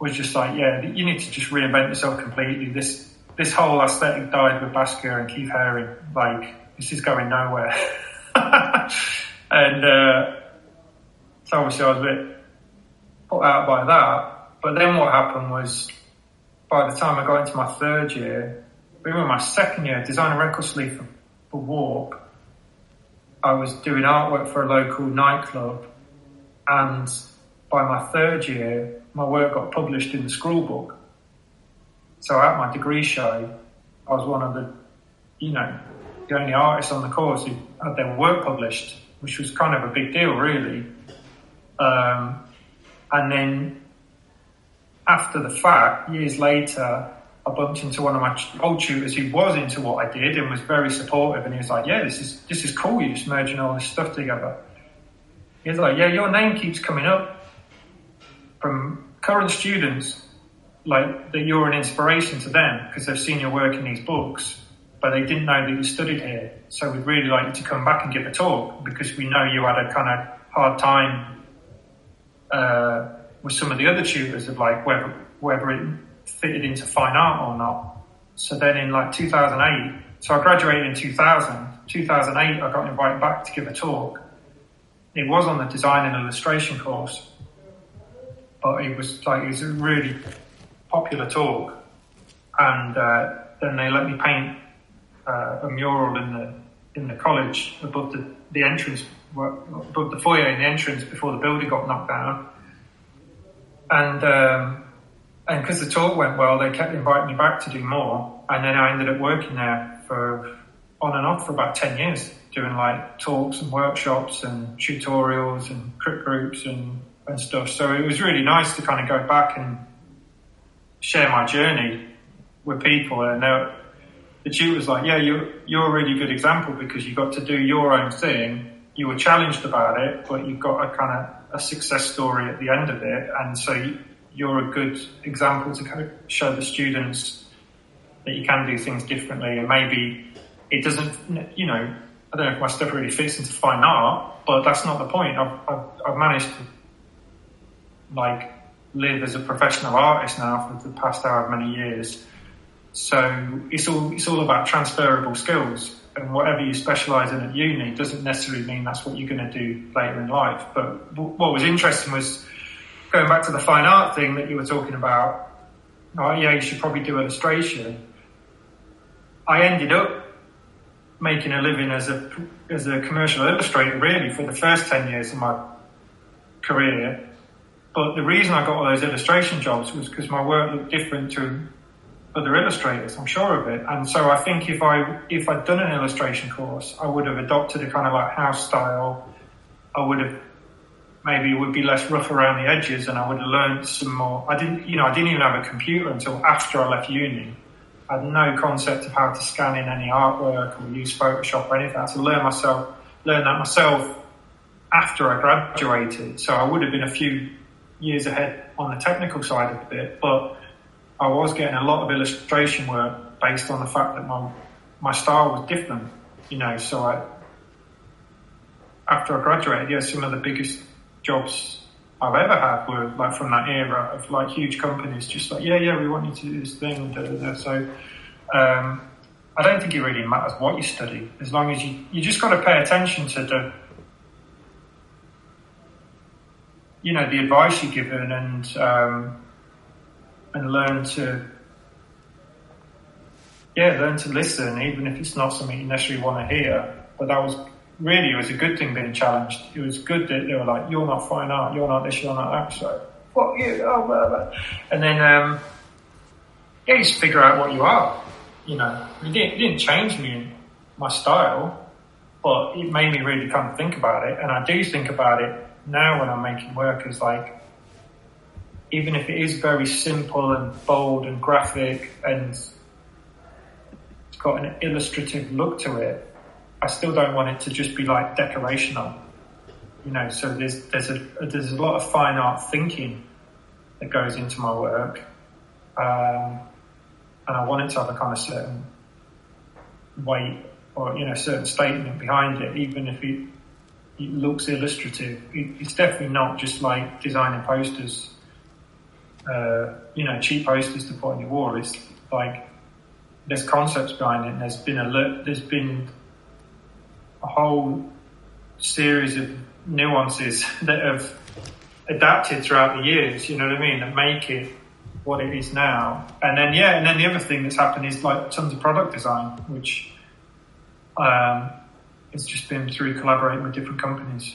was just like, yeah, you need to just reinvent yourself completely. This this whole aesthetic died with Basquiat and Keith Haring. Like, this is going nowhere. and uh, so obviously I was a bit put out by that. But then what happened was, by the time I got into my third year, even my second year, designing record sleeve for, for Warp, I was doing artwork for a local nightclub and by my third year, my work got published in the school book. So at my degree show, I was one of the, you know, the only artists on the course who had their work published, which was kind of a big deal, really. Um, and then after the fact, years later, I bumped into one of my old tutors who was into what I did and was very supportive. And he was like, "Yeah, this is this is cool. You're just merging all this stuff together." He was like, "Yeah, your name keeps coming up from current students, like that you're an inspiration to them because they've seen your work in these books, but they didn't know that you studied here. So we'd really like you to come back and give a talk because we know you had a kind of hard time uh, with some of the other tutors of like whether whether it fitted into fine art or not. So then in like 2008, so I graduated in 2000. 2008, I got invited back to give a talk. It was on the design and illustration course but it was like it was a really popular talk, and uh, then they let me paint uh, a mural in the in the college above the the entrance above the foyer in the entrance before the building got knocked down, and um, and because the talk went well, they kept inviting me back to do more. and then I ended up working there for on and off for about 10 years, doing like talks and workshops and tutorials and crit groups and, and stuff. So it was really nice to kind of go back and share my journey with people. And uh, the tutor was like, yeah, you're, you're a really good example because you got to do your own thing. You were challenged about it, but you've got a kind of a success story at the end of it. And so you, you're a good example to kind of show the students that you can do things differently and maybe it doesn't, you know, I don't know if my stuff really fits into fine art, but that's not the point. I've, I've, I've managed to like live as a professional artist now for the past however many years. So it's all it's all about transferable skills, and whatever you specialise in at uni doesn't necessarily mean that's what you're going to do later in life. But what was interesting was going back to the fine art thing that you were talking about. Oh, yeah, you should probably do illustration. I ended up making a living as a as a commercial illustrator really for the first ten years of my career. But the reason I got all those illustration jobs was because my work looked different to other illustrators. I'm sure of it. And so I think if I if I'd done an illustration course, I would have adopted a kind of like house style. I would have maybe would be less rough around the edges, and I would have learned some more. I didn't, you know, I didn't even have a computer until after I left uni. I had no concept of how to scan in any artwork or use Photoshop or anything. I had to learn myself, learn that myself after I graduated. So I would have been a few years ahead on the technical side of it, but I was getting a lot of illustration work based on the fact that my my style was different, you know. So I, after I graduated, yeah, some of the biggest jobs I've ever had were like from that era of like huge companies, just like, yeah, yeah, we want you to do this thing. Da, da, da. So, um, I don't think it really matters what you study, as long as you, you just got to pay attention to the, you know, the advice you're given and, um, and learn to, yeah, learn to listen, even if it's not something you necessarily want to hear. But that was really it was a good thing being challenged. It was good that they were like, "You're not fine art. You're not this. You're not that." So fuck you. Oh, blah, blah. and then um, yeah, you just figure out what you are. You know, it didn't, it didn't change me my style, but it made me really kind of think about it. And I do think about it now when I'm making work as like, even if it is very simple and bold and graphic and it's got an illustrative look to it, I still don't want it to just be like decorational. You know, so there's there's a there's a lot of fine art thinking that goes into my work, um, and I want it to have a kind of certain weight or you know certain statement behind it, even if it, it looks illustrative. It, it's definitely not just like designing posters, uh, you know, cheap posters to put on your wall. It's like there's concepts behind it, and there's been a there's been a whole series of nuances that have adapted throughout the years, you know what I mean, that make it what it is now. And then, yeah, and then the other thing that's happened is like tons of product design, which um, it's just been through collaborating with different companies,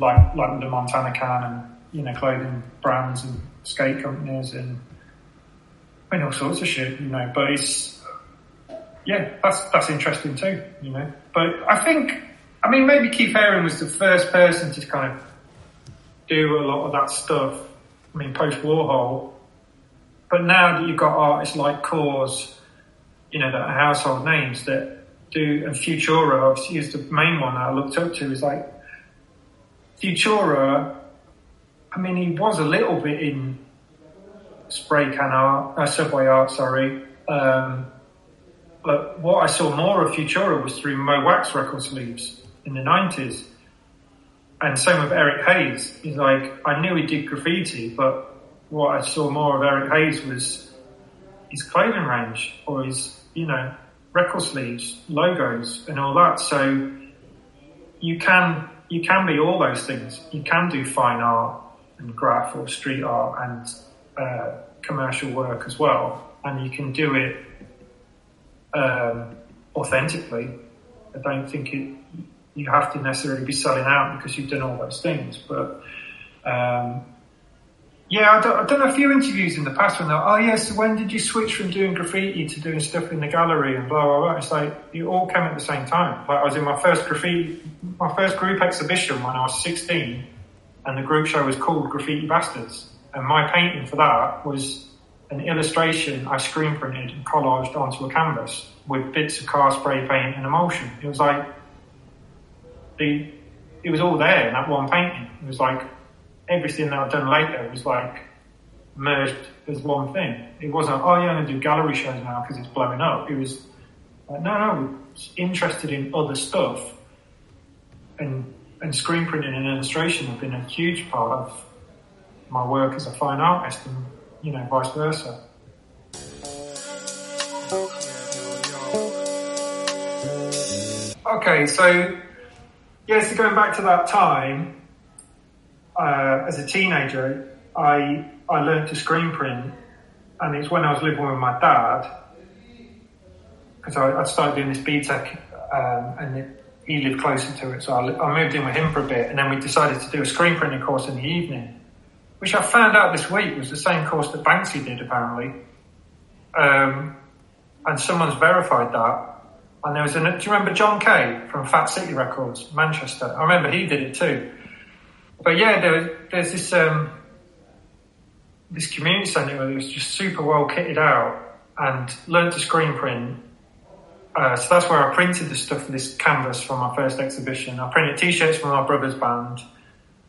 like like the Montana Can and you know clothing brands and skate companies and I mean all sorts of shit, you know. But it's yeah, that's that's interesting too, you know. But I think, I mean, maybe Keith Haring was the first person to kind of do a lot of that stuff. I mean, post Warhol. But now that you've got artists like KAWS, you know, that are household names that do, and Futura, obviously, is the main one that I looked up to. Is like Futura. I mean, he was a little bit in spray can art, uh, subway art, sorry. Um, but what I saw more of Futura was through Mo Wax record sleeves in the 90s. And same with Eric Haze. He's like, I knew he did graffiti, but what I saw more of Eric Haze was his clothing range or his, you know, record sleeves, logos and all that. So you can, you can be all those things. You can do fine art and graph or street art and uh, commercial work as well. And you can do it um, authentically. I don't think it, you have to necessarily be selling out because you've done all those things. But um, yeah, I've done, I've done a few interviews in the past when they're, oh yes, yeah, so when did you switch from doing graffiti to doing stuff in the gallery and blah, blah, blah. It's like, it all came at the same time. Like I was in my first graffiti, my first group exhibition when I was 16 and the group show was called Graffiti Bastards. And my painting for that was an illustration I screen printed and collaged onto a canvas with bits of car spray paint and emulsion. It was like, the, it was all there in that one painting. It was like, everything that I've done later was like merged as one thing. It wasn't, oh yeah, I'm going to do gallery shows now because it's blowing up. It was like, no, no, we're interested in other stuff. And, and screen printing and illustration have been a huge part of my work as a fine artist and, you know, vice versa. Okay, so, yeah, so going back to that time, uh, as a teenager, I I learned to screen print, and it's when I was living with my dad because I, I, started doing this BTEC, um, and it, he lived closer to it, so I, I, moved in with him for a bit, and then we decided to do a screen printing course in the evening, which I found out this week was the same course that Banksy did apparently, um, and someone's verified that. And there was an, do you remember John Kay from Fat City Records, Manchester? I remember he did it too but yeah, there, there's this um, this community centre that was just super well kitted out and learned to screen print. Uh, so that's where I printed the stuff for this canvas for my first exhibition. I printed t-shirts for my brother's band,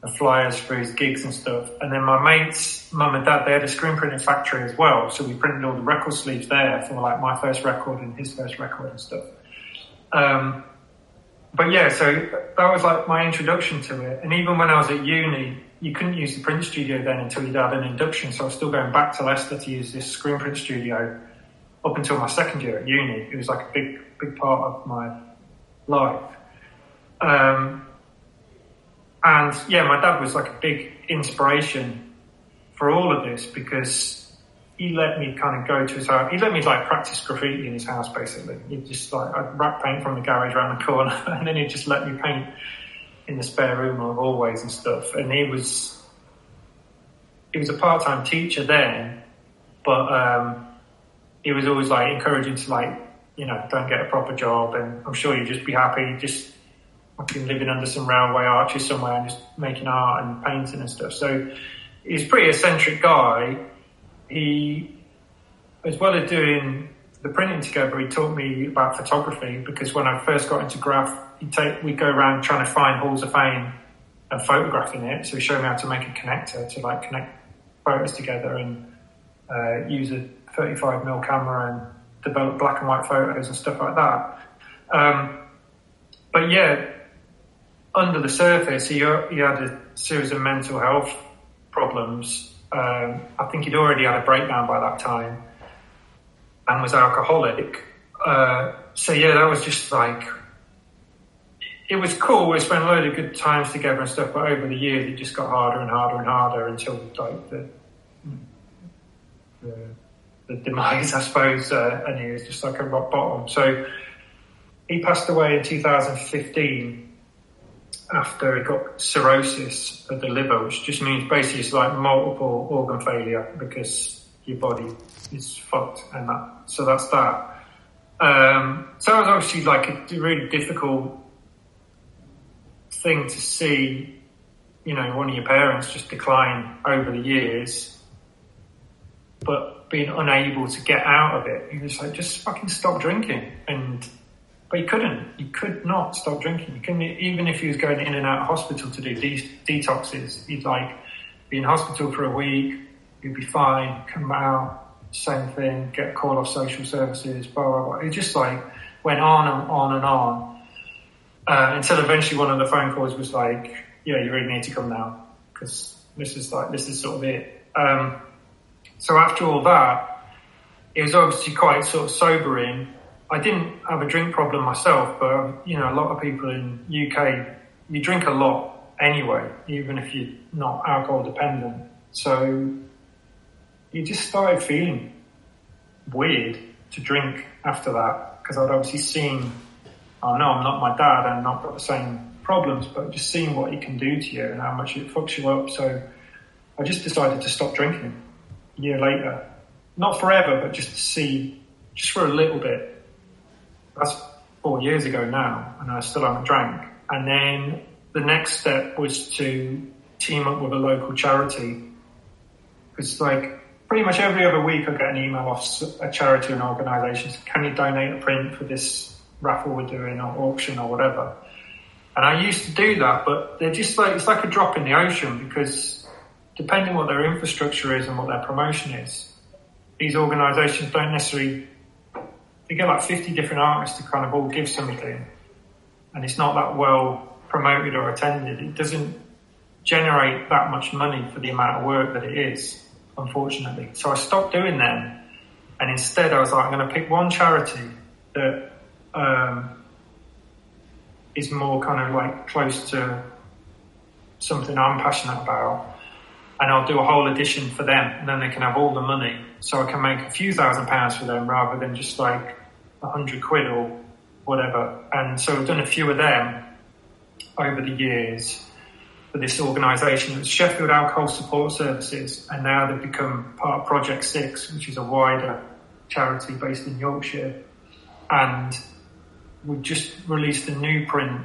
and flyers for his gigs and stuff. And then my mates, mum and dad, they had a screen printing factory as well. So we printed all the record sleeves there for like my first record and his first record and stuff. Um, but yeah, so that was like my introduction to it. And even when I was at uni, you couldn't use the print studio then until you'd had an induction. So I was still going back to Leicester to use this screen print studio up until my second year at uni. It was like a big, big part of my life. Um, and yeah, my dad was like a big inspiration for all of this because he let me kind of go to his house. He let me like practice graffiti in his house basically. He just like, I'd wrap paint from the garage around the corner and then he'd just let me paint in the spare room or always and stuff. And he was, he was a part-time teacher then, but, um, he was always like encouraging to like, you know, don't get a proper job and I'm sure you'd just be happy just fucking living under some railway arches somewhere and just making art and painting and stuff. So he's a pretty eccentric guy he, as well as doing the printing together, he taught me about photography because when I first got into graph, take, we'd go around trying to find halls of fame and photographing it. So he showed me how to make a connector to like connect photos together and uh, use a 35 mm camera and develop black and white photos and stuff like that. Um, but yeah, under the surface, he, he had a series of mental health problems um, I think he'd already had a breakdown by that time and was alcoholic. Uh, so yeah, that was just like, it was cool. We spent a load of good times together and stuff, but over the years it just got harder and harder and harder until like the, the, the demise, I suppose, uh, and he was just like a rock bottom. So he passed away in 2015 after he got cirrhosis of the liver, which just means basically it's like multiple organ failure because your body is fucked and that. So that's that. Um, so it was obviously like a really difficult thing to see, you know, one of your parents just decline over the years, but being unable to get out of it. He was like, just fucking stop drinking and but he couldn't. He could not stop drinking. He couldn't, even if he was going in and out of hospital to do de- detoxes, he'd like be in hospital for a week, he'd be fine, come out, same thing, get called off social services, blah, blah, blah. It just like went on and on and on. Uh, until eventually one of the phone calls was like, yeah, you really need to come now because this is like, this is sort of it. Um, so after all that, it was obviously quite sort of sobering I didn't have a drink problem myself, but um, you know, a lot of people in UK, you drink a lot anyway, even if you're not alcohol dependent. So you just started feeling weird to drink after that because I'd obviously seen, I know I'm not my dad and not got the same problems, but just seeing what he can do to you and how much it fucks you up. So I just decided to stop drinking a year later. Not forever, but just to see, just for a little bit. That's four years ago now, and I still haven't drank. And then the next step was to team up with a local charity. Because like pretty much every other week I get an email off a charity and organisation. Can you donate a print for this raffle we're doing or auction or whatever? And I used to do that, but they're just like, it's like a drop in the ocean because depending what their infrastructure is and what their promotion is, these organisations don't necessarily, they get like 50 different artists to kind of all give something and it's not that well promoted or attended. It doesn't generate that much money for the amount of work that it is, unfortunately. So I stopped doing them and instead I was like, I'm going to pick one charity that, um, is more kind of like close to something I'm passionate about. And I'll do a whole edition for them and then they can have all the money. So I can make a few thousand pounds for them rather than just like a hundred quid or whatever. And so I've done a few of them over the years for this organisation. It's Sheffield Alcohol Support Services and now they've become part of Project Six, which is a wider charity based in Yorkshire. And we've just released a new print,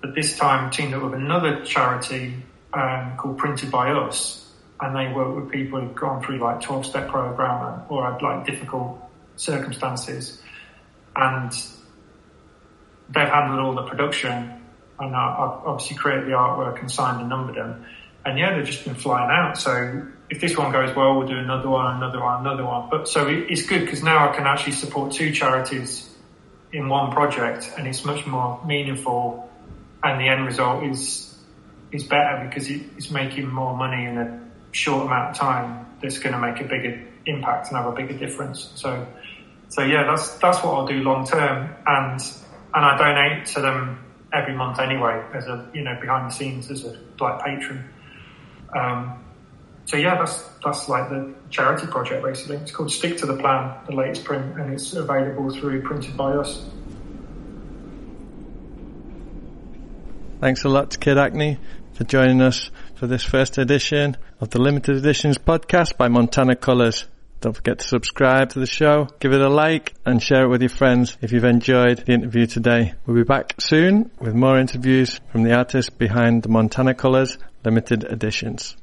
but this time teamed up with another charity um, called Printed by Us, and they work with people who've gone through like 12 step program or had like difficult circumstances, and they've handled all the production, and I've obviously created the artwork and signed and numbered them. And yeah, they've just been flying out. So if this one goes well, we'll do another one, another one, another one. But so it's good because now I can actually support two charities in one project and it's much more meaningful and the end result is is better because it's making more money in a short amount of time that's going to make a bigger impact and have a bigger difference. So, so yeah, that's that's what I'll do long term, and and I donate to them every month anyway as a you know behind the scenes as a like patron. Um, so yeah, that's that's like the charity project basically. It's called Stick to the Plan, the latest print, and it's available through Printed by Us. Thanks a lot to Kid Acne for joining us for this first edition of the Limited Editions podcast by Montana Colors. Don't forget to subscribe to the show, give it a like and share it with your friends if you've enjoyed the interview today. We'll be back soon with more interviews from the artists behind the Montana Colors limited editions.